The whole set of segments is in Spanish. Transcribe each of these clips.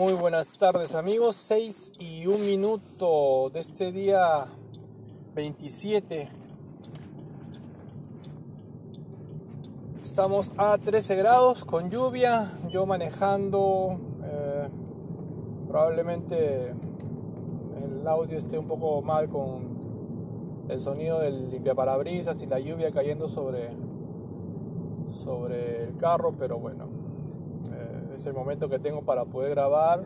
Muy buenas tardes amigos, 6 y un minuto de este día 27. Estamos a 13 grados con lluvia, yo manejando, eh, probablemente el audio esté un poco mal con el sonido del limpiaparabrisas y la lluvia cayendo sobre, sobre el carro, pero bueno, es el momento que tengo para poder grabar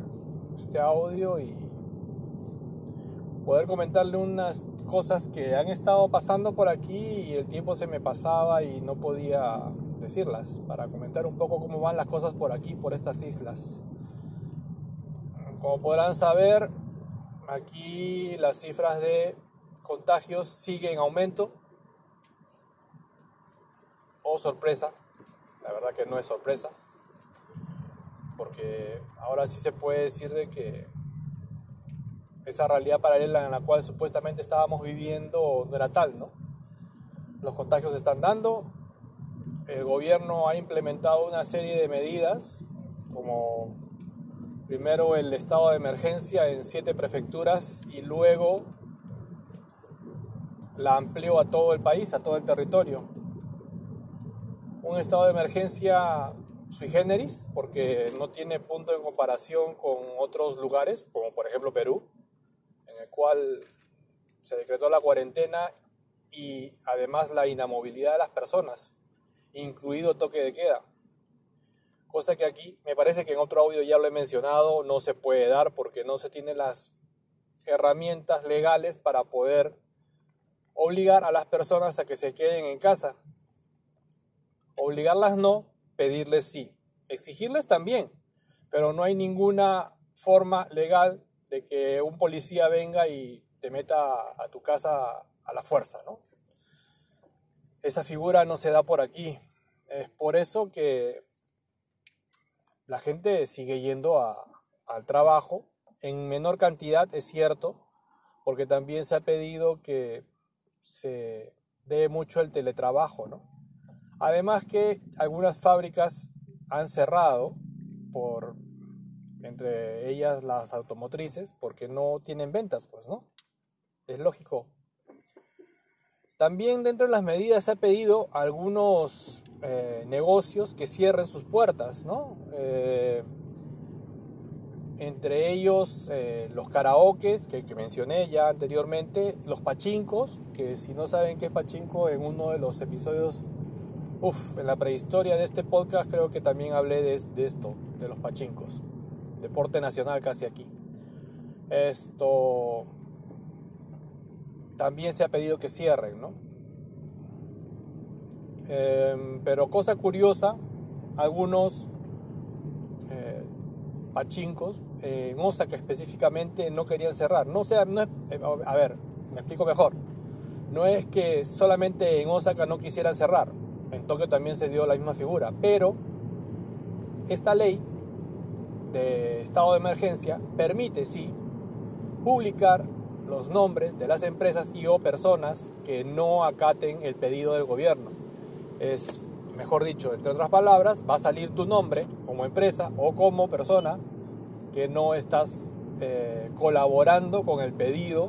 este audio y poder comentarle unas cosas que han estado pasando por aquí y el tiempo se me pasaba y no podía decirlas para comentar un poco cómo van las cosas por aquí, por estas islas. Como podrán saber, aquí las cifras de contagios siguen en aumento. Oh, sorpresa. La verdad que no es sorpresa porque ahora sí se puede decir de que esa realidad paralela en la cual supuestamente estábamos viviendo no era tal, ¿no? Los contagios se están dando, el gobierno ha implementado una serie de medidas, como primero el estado de emergencia en siete prefecturas y luego la amplió a todo el país, a todo el territorio. Un estado de emergencia sui generis, porque no tiene punto de comparación con otros lugares, como por ejemplo Perú, en el cual se decretó la cuarentena y además la inamovilidad de las personas, incluido toque de queda. Cosa que aquí, me parece que en otro audio ya lo he mencionado, no se puede dar porque no se tienen las herramientas legales para poder obligar a las personas a que se queden en casa. Obligarlas no, pedirles sí. Exigirles también, pero no hay ninguna forma legal de que un policía venga y te meta a tu casa a la fuerza, ¿no? Esa figura no se da por aquí. Es por eso que la gente sigue yendo al trabajo, en menor cantidad, es cierto, porque también se ha pedido que se dé mucho el teletrabajo, ¿no? Además que algunas fábricas han cerrado por entre ellas las automotrices porque no tienen ventas, pues, ¿no? Es lógico. También dentro de las medidas se ha pedido a algunos eh, negocios que cierren sus puertas, ¿no? Eh, entre ellos eh, los karaokes que, que, mencioné ya anteriormente, los pachincos, que si no saben qué es pachinko, en uno de los episodios Uf, en la prehistoria de este podcast creo que también hablé de, esto, de los pachincos. Deporte nacional casi aquí. Esto también se ha pedido que cierren, ¿no? Em, pero cosa curiosa, algunos eh, pachincos en Osaka específicamente no querían cerrar. No sea, no es, eh, a ver, me explico mejor. No es que solamente en Osaka no quisieran cerrar, en Tokio también se dio la misma figura, pero esta ley de estado de emergencia permite, sí, publicar los nombres de las empresas y o personas que no acaten el pedido del gobierno. Es, mejor dicho, entre otras palabras, va a salir tu nombre como empresa o como persona que no estás eh, colaborando con el pedido,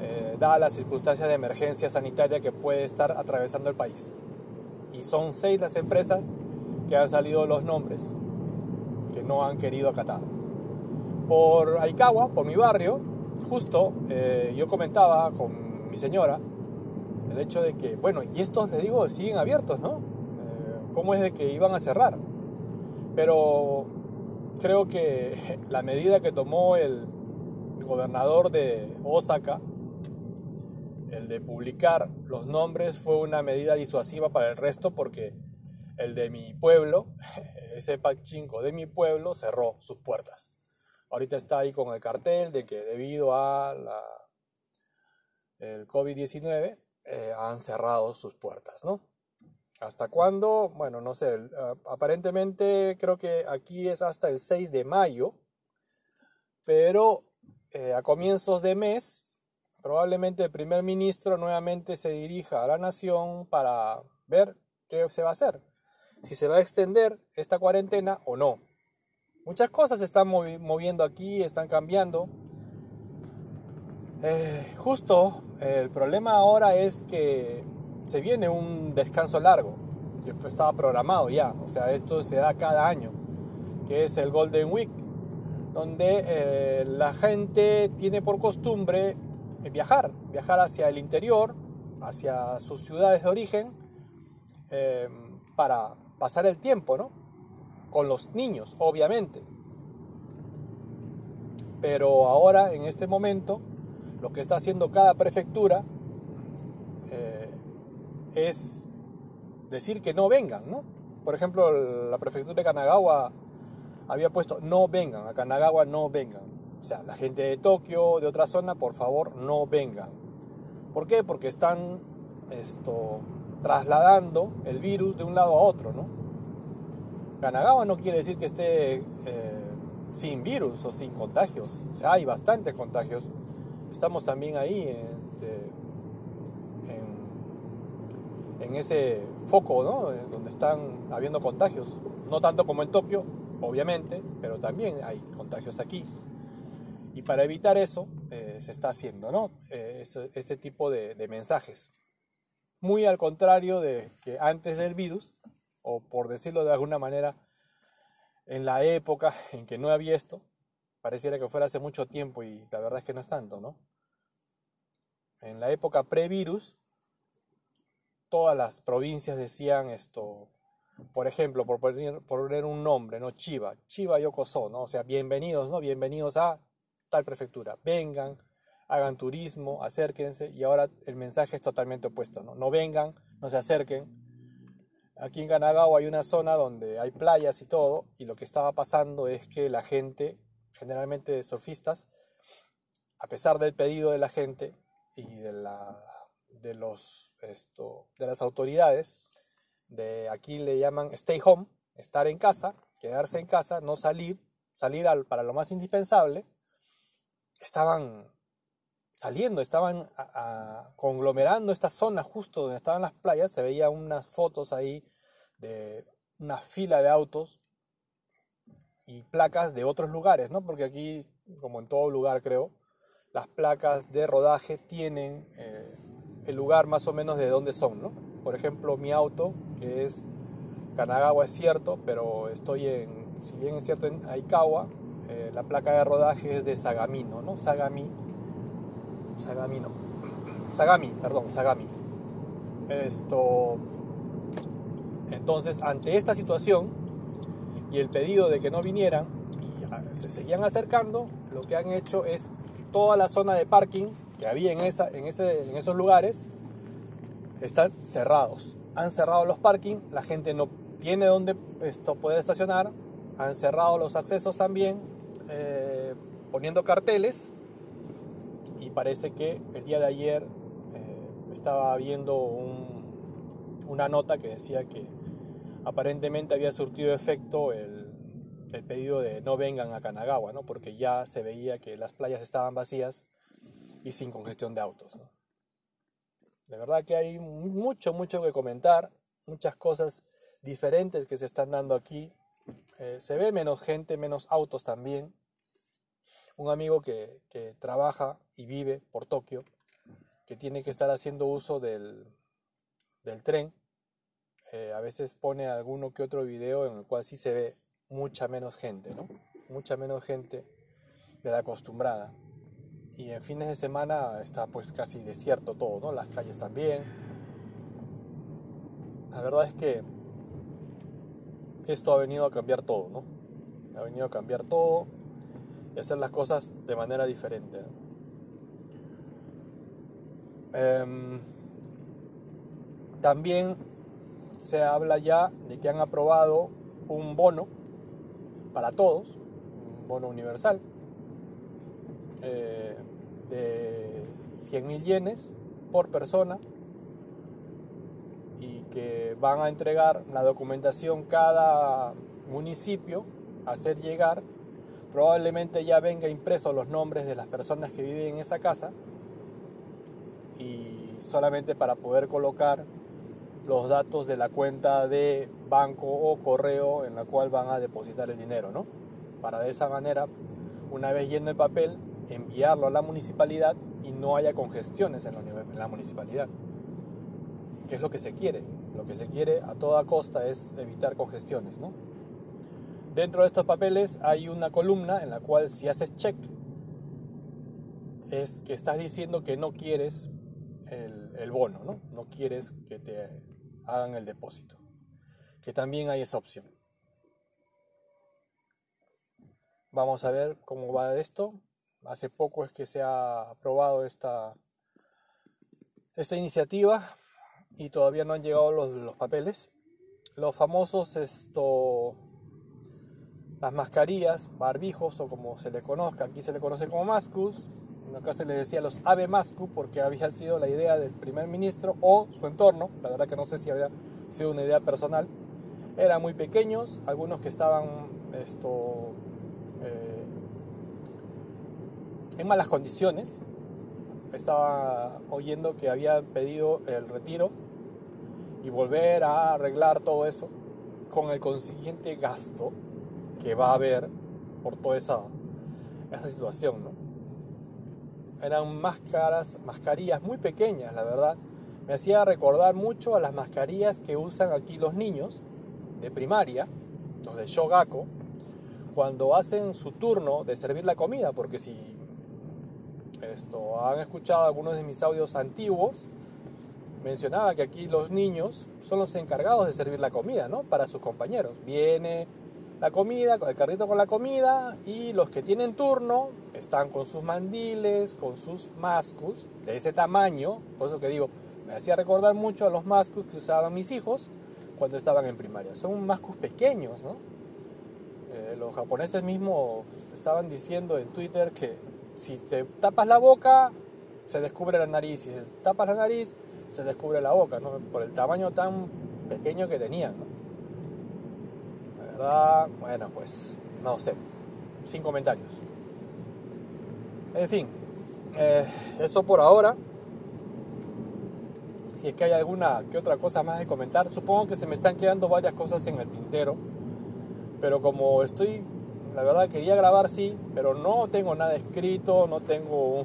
eh, dadas las circunstancias de emergencia sanitaria que puede estar atravesando el país y son seis las empresas que han salido los nombres que no han querido acatar. Por Aicagua, por mi barrio, justo eh, yo comentaba con mi señora el hecho de que, bueno, y estos, les digo, siguen abiertos, ¿no? Eh, ¿Cómo es de que iban a cerrar? Pero creo que la medida que tomó el gobernador de Osaka el de publicar los nombres fue una medida disuasiva para el resto porque el de mi pueblo, ese pachinko de mi pueblo, cerró sus puertas. Ahorita está ahí con el cartel de que debido a la, el COVID-19 eh, han cerrado sus puertas, ¿no? ¿Hasta cuándo? Bueno, no sé. Aparentemente creo que aquí es hasta el 6 de mayo, pero eh, a comienzos de mes probablemente el primer ministro nuevamente se dirija a la nación para ver qué se va a hacer. si se va a extender esta cuarentena o no. Muchas cosas se están moviendo aquí, están cambiando. Eh, justo el problema ahora es que se viene un descanso largo, que estaba programado ya, o sea, esto se da cada año, que es el Golden Week, donde eh, la gente tiene por costumbre viajar, viajar hacia el interior, hacia sus ciudades de origen, eh, para pasar el tiempo, ¿no? Con los niños, obviamente. Pero ahora, en este momento, lo que está haciendo cada prefectura eh, es decir que no vengan, ¿no? Por ejemplo, la prefectura de Kanagawa había puesto no vengan, a Kanagawa no vengan. O sea, la gente de Tokio, de otra zona, por favor, no vengan. ¿Por qué? Porque están esto, trasladando el virus de un lado a otro, ¿no? Kanagawa no quiere decir que esté eh, sin virus o sin contagios. O sea, hay bastantes contagios. Estamos también ahí este, en, en, ese foco, ¿no? Donde están habiendo contagios. No tanto como en Tokio, obviamente, pero también hay contagios aquí. Y para evitar eso, eh, se está haciendo, ¿no? Eh, ese, tipo de, mensajes. Muy al contrario de que antes del virus, o por decirlo de alguna manera, en la época en que no había esto, pareciera que fuera hace mucho tiempo y la verdad es que no es tanto, ¿no? En la época pre-virus, todas las provincias decían esto, por ejemplo, por poner, por poner un nombre, ¿no? Chiva, Chiva Yokoso, ¿no? O sea, bienvenidos, ¿no? Bienvenidos a tal prefectura, vengan, hagan turismo, acérquense, y ahora el mensaje es totalmente opuesto, ¿no? No vengan, no se acerquen. Aquí en Kanagawa hay una zona donde hay playas y todo, y lo que estaba pasando es que la gente, generalmente surfistas, a pesar del pedido de la gente y de, la, de, los, esto, de las autoridades, de aquí le llaman stay home, estar en casa, quedarse en casa, no salir, salir al, para lo más indispensable, estaban saliendo, estaban conglomerando esta zona justo donde estaban las playas, se veían unas fotos ahí de una fila de autos y placas de otros lugares, ¿no? Porque aquí, como en todo lugar creo, las placas de rodaje tienen eh, el lugar más o menos de dónde son, ¿no? Por ejemplo, mi auto, que es Kanagawa, es cierto, pero estoy en, si bien es cierto en Aikawa, eh, la placa de rodaje es de Sagamino, ¿no? Sagami, Sagami no, Sagami, perdón, Sagami. Esto, entonces, ante esta situación y el pedido de que no vinieran y se seguían acercando, lo que han hecho es toda la zona de parking que había en, en, ese, en esos lugares están cerrados. Han cerrado los parking, la gente no tiene donde esto, poder estacionar, han cerrado los accesos también, eh, poniendo carteles y parece que el día de ayer eh, estaba viendo una nota que decía que aparentemente había surtido efecto el, el, pedido de no vengan a Kanagawa, ¿no? porque ya se veía que las playas estaban vacías y sin congestión de autos. De verdad que hay mucho, mucho que comentar, muchas cosas diferentes que se están dando aquí. Eh, se ve menos gente, menos autos también un amigo que, trabaja y vive por Tokio, que tiene que estar haciendo uso del, tren, eh, a veces pone alguno que otro video en el cual sí se ve mucha menos gente, ¿no? Mucha menos gente de la acostumbrada. Y en fines de semana está pues casi desierto todo, ¿no? Las calles también. La verdad es que esto ha venido a cambiar todo, ¿no? Ha venido a cambiar todo y hacer las cosas de manera diferente. Em, también se habla ya de que han aprobado un bono para todos, un bono universal, eh, de 100 mil yenes por persona y que van a entregar la documentación cada municipio a hacer llegar probablemente ya venga impreso los nombres de las personas que viven en esa casa y solamente para poder colocar los datos de la cuenta de banco o correo en la cual van a depositar el dinero, ¿no? Para de esa manera, una vez yendo el papel, enviarlo a la municipalidad y no haya congestiones en la, municipalidad. ¿Qué es lo que se quiere? Lo que se quiere a toda costa es evitar congestiones, ¿no? Dentro de estos papeles hay una columna en la cual si haces check es que estás diciendo que no quieres el, bono, ¿no? No quieres que te hagan el depósito. Que también hay esa opción. Vamos a ver cómo va esto. Hace poco es que se ha aprobado esta, esta iniciativa y todavía no han llegado los, los papeles. Los famosos esto, las mascarillas, barbijos o como se le conozca, aquí se le conoce como mascus, acá se le decía los ave mascu porque había sido la idea del primer ministro o su entorno, la verdad que no sé si había sido una idea personal, eran muy pequeños, algunos que estaban esto, eh, en malas condiciones, estaba oyendo que había pedido el retiro y volver a arreglar todo eso con el consiguiente gasto que va a haber por toda esa, esa situación, ¿no? eran máscaras, mascarillas muy pequeñas, la verdad. Me hacía recordar mucho a las mascarillas que usan aquí los niños de primaria, los de Shogako, cuando hacen su turno de servir la comida, porque si esto han escuchado algunos de mis audios antiguos, mencionaba que aquí los niños son los encargados de servir la comida, ¿no? Para sus compañeros. Viene la comida, el carrito con la comida y los que tienen turno están con sus mandiles, con sus mascus de ese tamaño, por eso que digo, me hacía recordar mucho a los mascus que usaban mis hijos cuando estaban en primaria. Son mascus pequeños, ¿no? Eh, los japoneses mismos estaban diciendo en Twitter que si te tapas la boca, se descubre la nariz, si te tapas la nariz, se descubre la boca, ¿no? Por el tamaño tan pequeño que tenían, ¿no? Bueno, pues no sé, sin comentarios. En fin, eh, eso por ahora. Si es que hay alguna que otra cosa más de comentar, supongo que se me están quedando varias cosas en el tintero. Pero como estoy, la verdad quería grabar sí, pero no tengo nada escrito, no tengo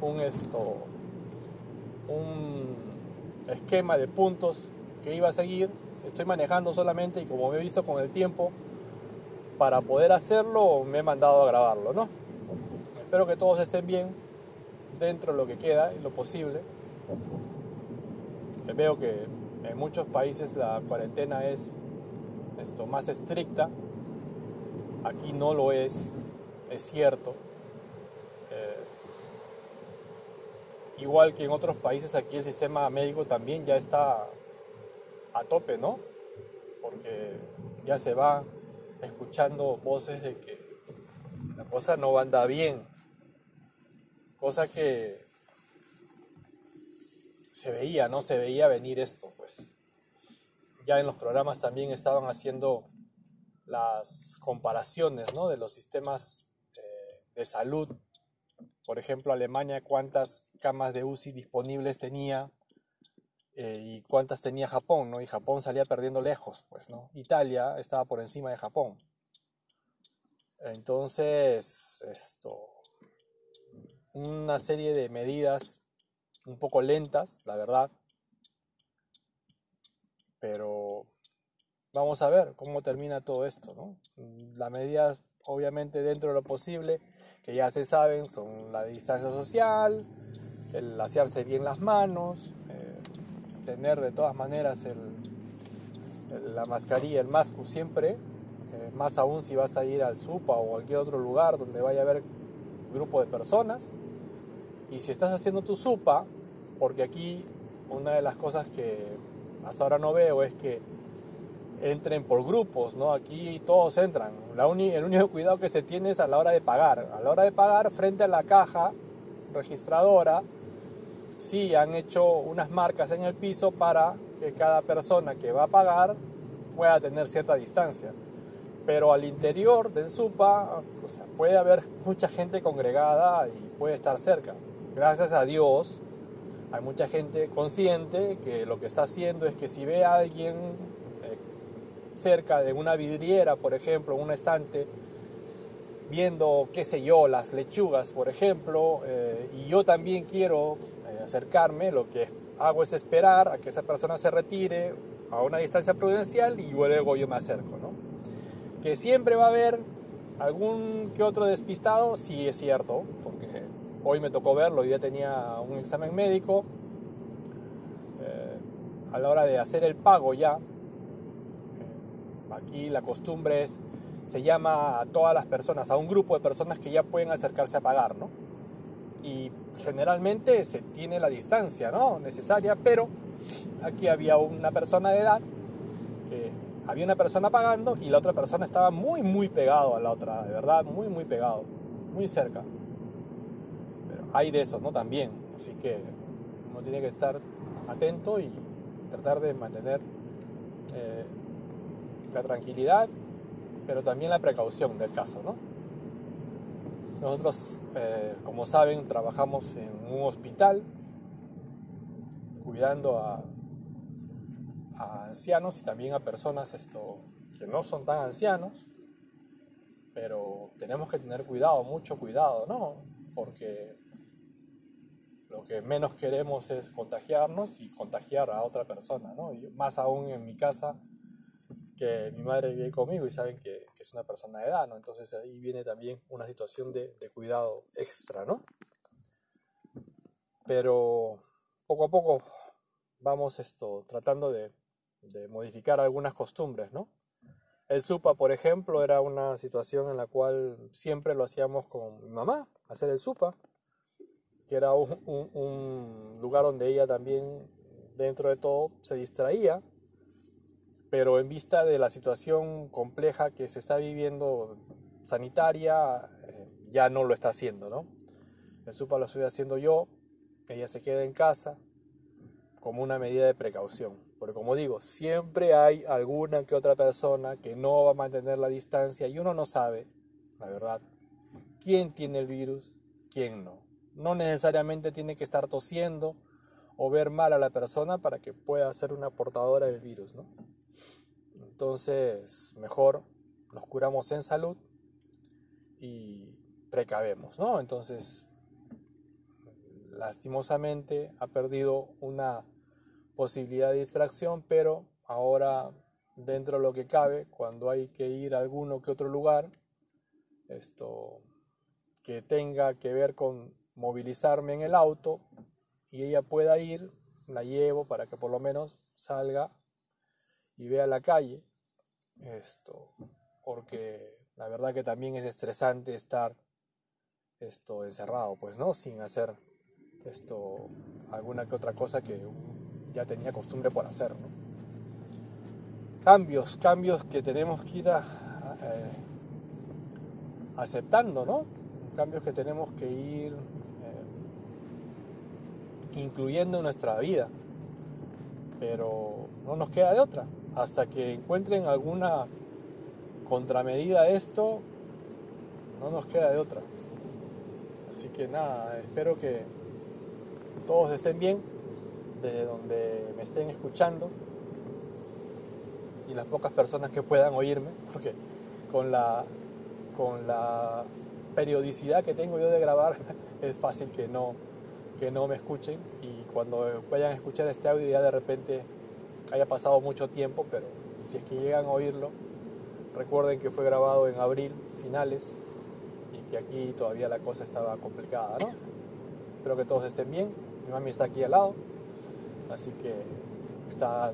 un, esto, un esquema de puntos que iba a seguir estoy manejando solamente y como me he visto con el tiempo, para poder hacerlo me he mandado a grabarlo, ¿no? Espero que todos estén bien dentro de lo que queda y lo posible. Veo que en muchos países la cuarentena es esto, más estricta. Aquí no lo es, es cierto. Eh, igual que en otros países, aquí el sistema médico también ya está a tope, ¿no? Porque ya se va escuchando voces de que la cosa no anda bien. Cosa que se veía, ¿no? Se veía venir esto, pues. Ya en los programas también estaban haciendo las comparaciones, ¿no? De los sistemas eh, de salud. Por ejemplo, Alemania, cuántas camas de UCI disponibles tenía, eh, y cuántas tenía Japón, ¿no? Y Japón salía perdiendo lejos, pues, ¿no? Italia estaba por encima de Japón. Entonces, esto, una serie de medidas un poco lentas, la verdad, pero vamos a ver cómo termina todo esto, ¿no? Las medidas, obviamente, dentro de lo posible, que ya se saben, son la distancia social, el asearse bien las manos, tener de todas maneras el, la mascarilla, el masco siempre, eh, más aún si vas a ir al SUPA o cualquier otro lugar donde vaya a haber grupo de personas. Y si estás haciendo tu SUPA, porque aquí una de las cosas que hasta ahora no veo es que entren por grupos, ¿no? Aquí todos entran. La el único cuidado que se tiene es a la hora de pagar. A la hora de pagar, frente a la caja registradora, sí han hecho unas marcas en el piso para que cada persona que va a pagar pueda tener cierta distancia. Pero al interior del SUPA o puede haber mucha gente congregada y puede estar cerca. Gracias a Dios hay mucha gente consciente que lo que está haciendo es que si ve a alguien eh, cerca de una vidriera, por ejemplo, un estante, viendo, qué sé yo, las lechugas, por ejemplo, eh, y yo también quiero acercarme, lo que hago es esperar a que esa persona se retire a una distancia prudencial y luego yo me acerco, ¿no? Que siempre va a haber algún que otro despistado, sí es cierto, porque hoy me tocó verlo, ya tenía un examen médico, eh, a la hora de hacer el pago ya, aquí la costumbre es se llama a todas las personas, a un grupo de personas que ya pueden acercarse a pagar, ¿no? Y generalmente se tiene la distancia, ¿no? Necesaria, pero aquí había una persona de edad, que había una persona pagando y la otra persona estaba muy, muy pegado a la otra, de verdad, muy, muy pegado, muy cerca. Pero hay de eso, ¿no? También, así que uno tiene que estar atento y tratar de mantener eh, la tranquilidad pero también la precaución del caso. ¿no? Nosotros, eh, como saben, trabajamos en un hospital cuidando a, a, ancianos y también a personas esto, que no son tan ancianos, pero tenemos que tener cuidado, mucho cuidado, ¿no? Porque lo que menos queremos es contagiarnos y contagiar a otra persona, ¿no? Y más aún en mi casa, que mi madre vive conmigo y saben que, es una persona de edad, ¿no? Entonces ahí viene también una situación de, cuidado extra, ¿no? Pero poco a poco vamos esto, tratando de, modificar algunas costumbres, ¿no? El supa, por ejemplo, era una situación en la cual siempre lo hacíamos con mi mamá, hacer el supa, que era un lugar donde ella también, dentro de todo, se distraía pero en vista de la situación compleja que se está viviendo sanitaria, eh, ya no lo está haciendo, ¿no? El SUPA lo estoy haciendo yo, ella se queda en casa como una medida de precaución. Porque como digo, siempre hay alguna que otra persona que no va a mantener la distancia y uno no sabe, la verdad, quién tiene el virus, quién no. No necesariamente tiene que estar tosiendo o ver mal a la persona para que pueda ser una portadora del virus, ¿no? Entonces, mejor nos curamos en salud y precavemos, ¿no? Entonces, lastimosamente ha perdido una posibilidad de distracción, pero ahora dentro de lo que cabe, cuando hay que ir a alguno que otro lugar, esto que tenga que ver con movilizarme en el auto y ella pueda ir, la llevo para que por lo menos salga y vea la calle esto, porque la verdad que también es estresante estar esto encerrado, pues, ¿no? Sin hacer esto, alguna que otra cosa que ya tenía costumbre por hacer. Cambios, cambios que tenemos que ir eh, aceptando, ¿no? Cambios que tenemos que ir eh, incluyendo en nuestra vida, pero no nos queda de otra hasta que encuentren alguna contramedida a esto, no nos queda de otra. Así que nada, espero que todos estén bien desde donde me estén escuchando y las pocas personas que puedan oírme, porque con la, con la periodicidad que tengo yo de grabar es fácil que no, que no me escuchen y cuando vayan a escuchar este audio ya de repente haya pasado mucho tiempo, pero si es que llegan a oírlo, recuerden que fue grabado en abril, finales, y que aquí todavía la cosa estaba complicada, ¿no? Espero que todos estén bien. Mi mami está aquí al lado, así que está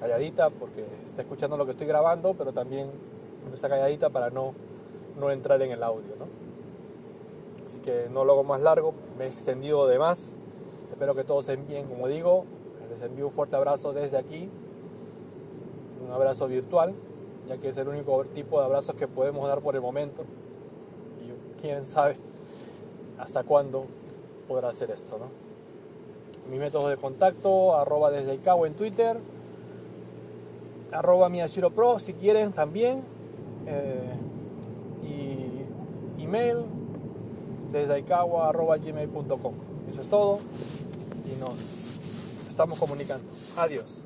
calladita porque está escuchando lo que estoy grabando, pero también está calladita para no, no entrar en el audio, ¿no? Así que no lo hago más largo, me he extendido de más. Espero que todos estén bien, como digo, les envío un fuerte abrazo desde aquí, un abrazo virtual, ya que es el único tipo de abrazos que podemos dar por el momento. Y quién sabe hasta cuándo podrá hacer esto, ¿no? Mis métodos de contacto, arroba desde Icao en Twitter, arroba Miyashiro Pro si quieren también, eh, y email desde gmail.com. Eso es todo. y nos estamos comunicando. Adiós.